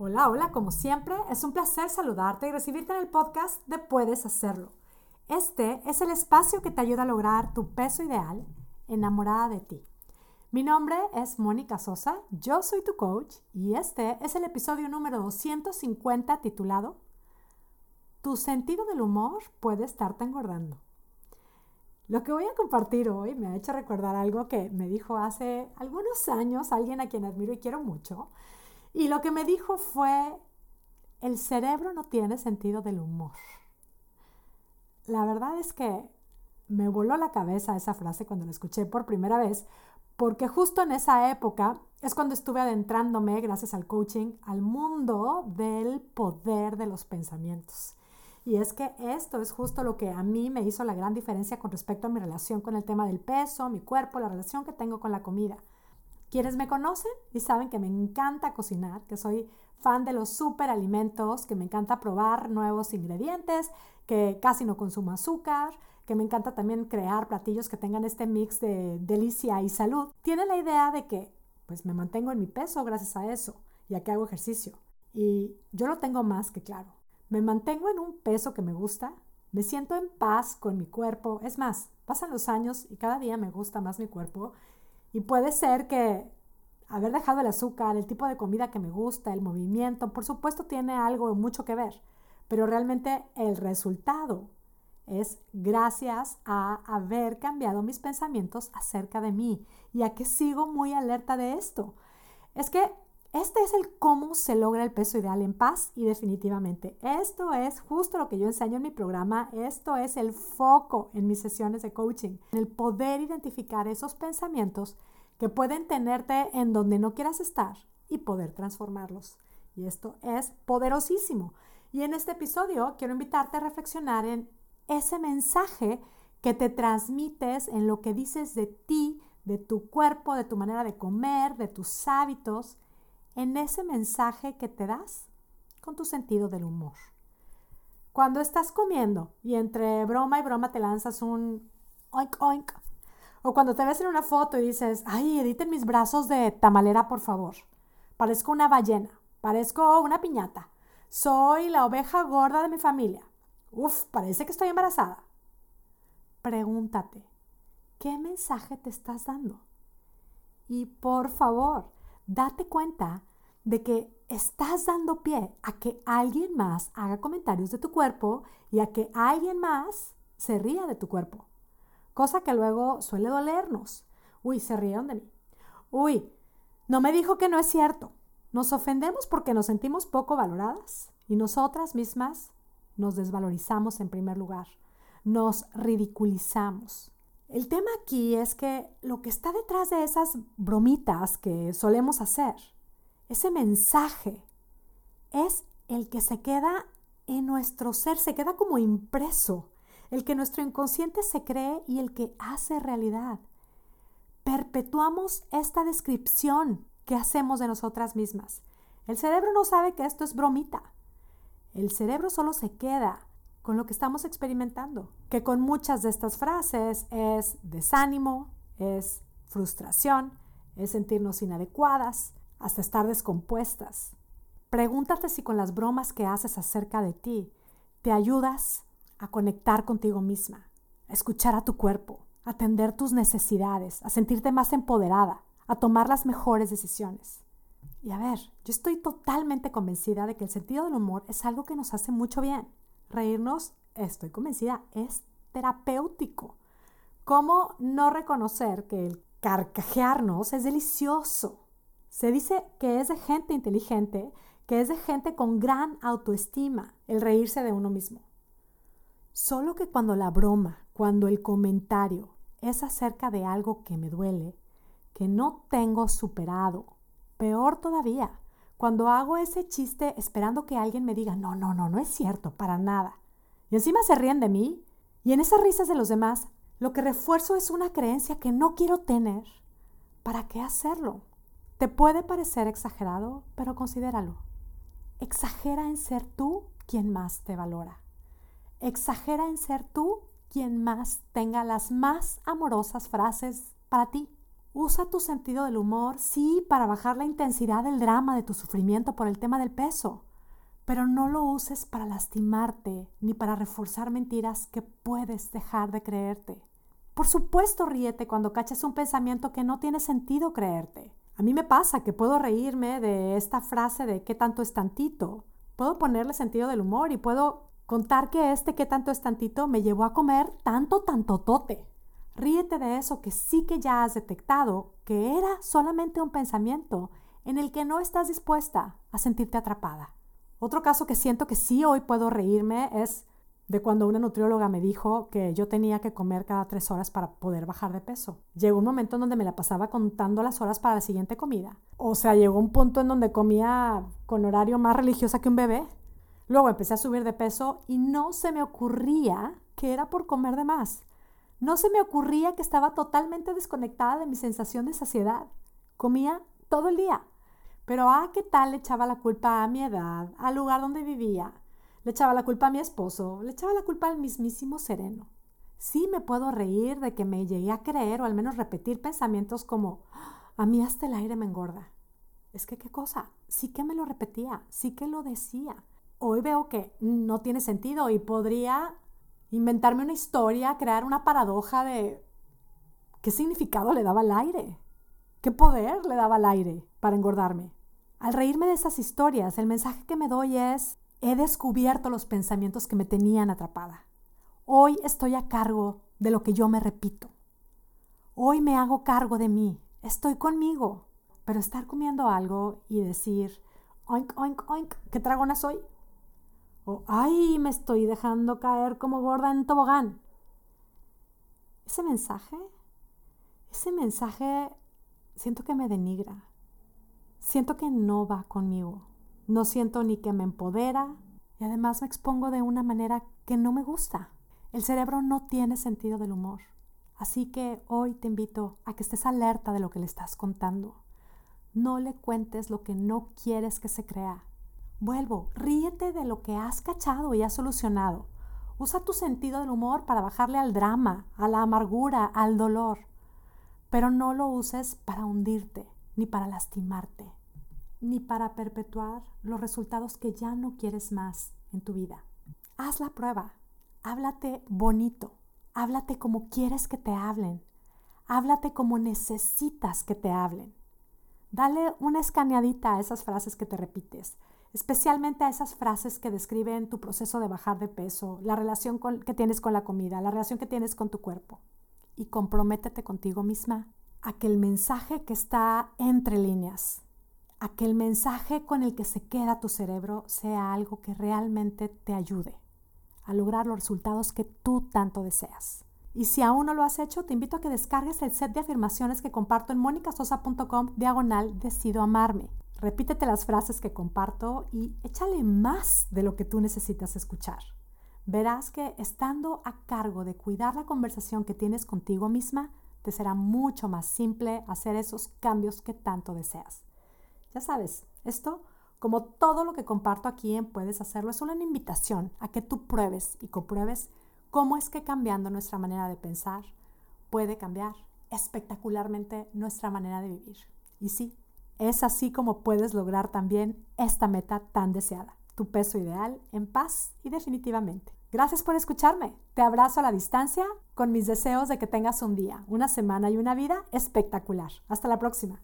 Hola, hola, como siempre, es un placer saludarte y recibirte en el podcast de Puedes Hacerlo. Este es el espacio que te ayuda a lograr tu peso ideal enamorada de ti. Mi nombre es Mónica Sosa, yo soy tu coach y este es el episodio número 250 titulado Tu sentido del humor puede estarte engordando. Lo que voy a compartir hoy me ha hecho recordar algo que me dijo hace algunos años alguien a quien admiro y quiero mucho y lo que me dijo fue, el cerebro no tiene sentido del humor. La verdad es que me voló la cabeza esa frase cuando la escuché por primera vez, porque justo en esa época es cuando estuve adentrándome, gracias al coaching, al mundo del poder de los pensamientos. Y es que esto es justo lo que a mí me hizo la gran diferencia con respecto a mi relación con el tema del peso, mi cuerpo, la relación que tengo con la comida. Quienes me conocen y saben que me encanta cocinar, que soy fan de los superalimentos, que me encanta probar nuevos ingredientes, que casi no consumo azúcar, que me encanta también crear platillos que tengan este mix de delicia y salud, tienen la idea de que pues me mantengo en mi peso gracias a eso, ya que hago ejercicio. Y yo lo tengo más que claro. Me mantengo en un peso que me gusta, me siento en paz con mi cuerpo, es más, pasan los años y cada día me gusta más mi cuerpo y puede ser que haber dejado el azúcar, el tipo de comida que me gusta, el movimiento, por supuesto tiene algo mucho que ver, pero realmente el resultado es gracias a haber cambiado mis pensamientos acerca de mí y a que sigo muy alerta de esto. Es que este es el cómo se logra el peso ideal en paz y definitivamente esto es justo lo que yo enseño en mi programa, esto es el foco en mis sesiones de coaching, el poder identificar esos pensamientos que pueden tenerte en donde no quieras estar y poder transformarlos. Y esto es poderosísimo. Y en este episodio quiero invitarte a reflexionar en ese mensaje que te transmites en lo que dices de ti, de tu cuerpo, de tu manera de comer, de tus hábitos en ese mensaje que te das con tu sentido del humor. Cuando estás comiendo y entre broma y broma te lanzas un oink oink, o cuando te ves en una foto y dices, ay, editen mis brazos de tamalera, por favor. Parezco una ballena, parezco una piñata. Soy la oveja gorda de mi familia. Uf, parece que estoy embarazada. Pregúntate, ¿qué mensaje te estás dando? Y por favor, date cuenta de que estás dando pie a que alguien más haga comentarios de tu cuerpo y a que alguien más se ría de tu cuerpo. Cosa que luego suele dolernos. Uy, se rieron de mí. Uy, no me dijo que no es cierto. Nos ofendemos porque nos sentimos poco valoradas y nosotras mismas nos desvalorizamos en primer lugar. Nos ridiculizamos. El tema aquí es que lo que está detrás de esas bromitas que solemos hacer, ese mensaje, es el que se queda en nuestro ser, se queda como impreso, el que nuestro inconsciente se cree y el que hace realidad. Perpetuamos esta descripción que hacemos de nosotras mismas. El cerebro no sabe que esto es bromita. El cerebro solo se queda con lo que estamos experimentando, que con muchas de estas frases es desánimo, es frustración, es sentirnos inadecuadas, hasta estar descompuestas. Pregúntate si con las bromas que haces acerca de ti te ayudas a conectar contigo misma, a escuchar a tu cuerpo, a atender tus necesidades, a sentirte más empoderada, a tomar las mejores decisiones. Y a ver, yo estoy totalmente convencida de que el sentido del humor es algo que nos hace mucho bien reírnos, estoy convencida, es terapéutico. ¿Cómo no reconocer que el carcajearnos es delicioso? Se dice que es de gente inteligente, que es de gente con gran autoestima el reírse de uno mismo. Solo que cuando la broma, cuando el comentario es acerca de algo que me duele, que no tengo superado, peor todavía, cuando hago ese chiste esperando que alguien me diga, no, no, no, no es cierto, para nada. Y encima se ríen de mí. Y en esas risas de los demás, lo que refuerzo es una creencia que no quiero tener. ¿Para qué hacerlo? Te puede parecer exagerado, pero considéralo. Exagera en ser tú quien más te valora. Exagera en ser tú quien más tenga las más amorosas frases para ti. Usa tu sentido del humor, sí, para bajar la intensidad del drama de tu sufrimiento por el tema del peso, pero no lo uses para lastimarte ni para reforzar mentiras que puedes dejar de creerte. Por supuesto, ríete cuando caches un pensamiento que no tiene sentido creerte. A mí me pasa que puedo reírme de esta frase de qué tanto es tantito. Puedo ponerle sentido del humor y puedo contar que este qué tanto es tantito me llevó a comer tanto tantotote. Ríete de eso que sí que ya has detectado que era solamente un pensamiento en el que no estás dispuesta a sentirte atrapada. Otro caso que siento que sí hoy puedo reírme es de cuando una nutrióloga me dijo que yo tenía que comer cada tres horas para poder bajar de peso. Llegó un momento en donde me la pasaba contando las horas para la siguiente comida. O sea, llegó un punto en donde comía con horario más religiosa que un bebé. Luego empecé a subir de peso y no se me ocurría que era por comer de más. No se me ocurría que estaba totalmente desconectada de mi sensación de saciedad. Comía todo el día. Pero ah, ¿qué tal le echaba la culpa a mi edad, al lugar donde vivía? Le echaba la culpa a mi esposo, le echaba la culpa al mismísimo sereno. Sí me puedo reír de que me llegué a creer o al menos repetir pensamientos como, a mí hasta el aire me engorda. Es que qué cosa, sí que me lo repetía, sí que lo decía. Hoy veo que no tiene sentido y podría inventarme una historia, crear una paradoja de qué significado le daba al aire, qué poder le daba al aire para engordarme. Al reírme de estas historias, el mensaje que me doy es, he descubierto los pensamientos que me tenían atrapada. Hoy estoy a cargo de lo que yo me repito. Hoy me hago cargo de mí, estoy conmigo. Pero estar comiendo algo y decir, oink, oink, oink, ¿qué tragona soy? Ay, me estoy dejando caer como gorda en tobogán. Ese mensaje, ese mensaje siento que me denigra. Siento que no va conmigo. No siento ni que me empodera y además me expongo de una manera que no me gusta. El cerebro no tiene sentido del humor. Así que hoy te invito a que estés alerta de lo que le estás contando. No le cuentes lo que no quieres que se crea. Vuelvo, ríete de lo que has cachado y has solucionado. Usa tu sentido del humor para bajarle al drama, a la amargura, al dolor. Pero no lo uses para hundirte, ni para lastimarte, ni para perpetuar los resultados que ya no quieres más en tu vida. Haz la prueba. Háblate bonito. Háblate como quieres que te hablen. Háblate como necesitas que te hablen. Dale una escaneadita a esas frases que te repites especialmente a esas frases que describen tu proceso de bajar de peso, la relación que tienes con la comida, la relación que tienes con tu cuerpo. Y comprométete contigo misma a que el mensaje que está entre líneas, a que el mensaje con el que se queda tu cerebro sea algo que realmente te ayude a lograr los resultados que tú tanto deseas. Y si aún no lo has hecho, te invito a que descargues el set de afirmaciones que comparto en monicasosa.com diagonal decido amarme. Repítete las frases que comparto y échale más de lo que tú necesitas escuchar. Verás que estando a cargo de cuidar la conversación que tienes contigo misma, te será mucho más simple hacer esos cambios que tanto deseas. Ya sabes, esto, como todo lo que comparto aquí en Puedes Hacerlo, es una invitación a que tú pruebes y compruebes cómo es que cambiando nuestra manera de pensar puede cambiar espectacularmente nuestra manera de vivir. Y sí, es así como puedes lograr también esta meta tan deseada, tu peso ideal en paz y definitivamente. Gracias por escucharme. Te abrazo a la distancia con mis deseos de que tengas un día, una semana y una vida espectacular. Hasta la próxima.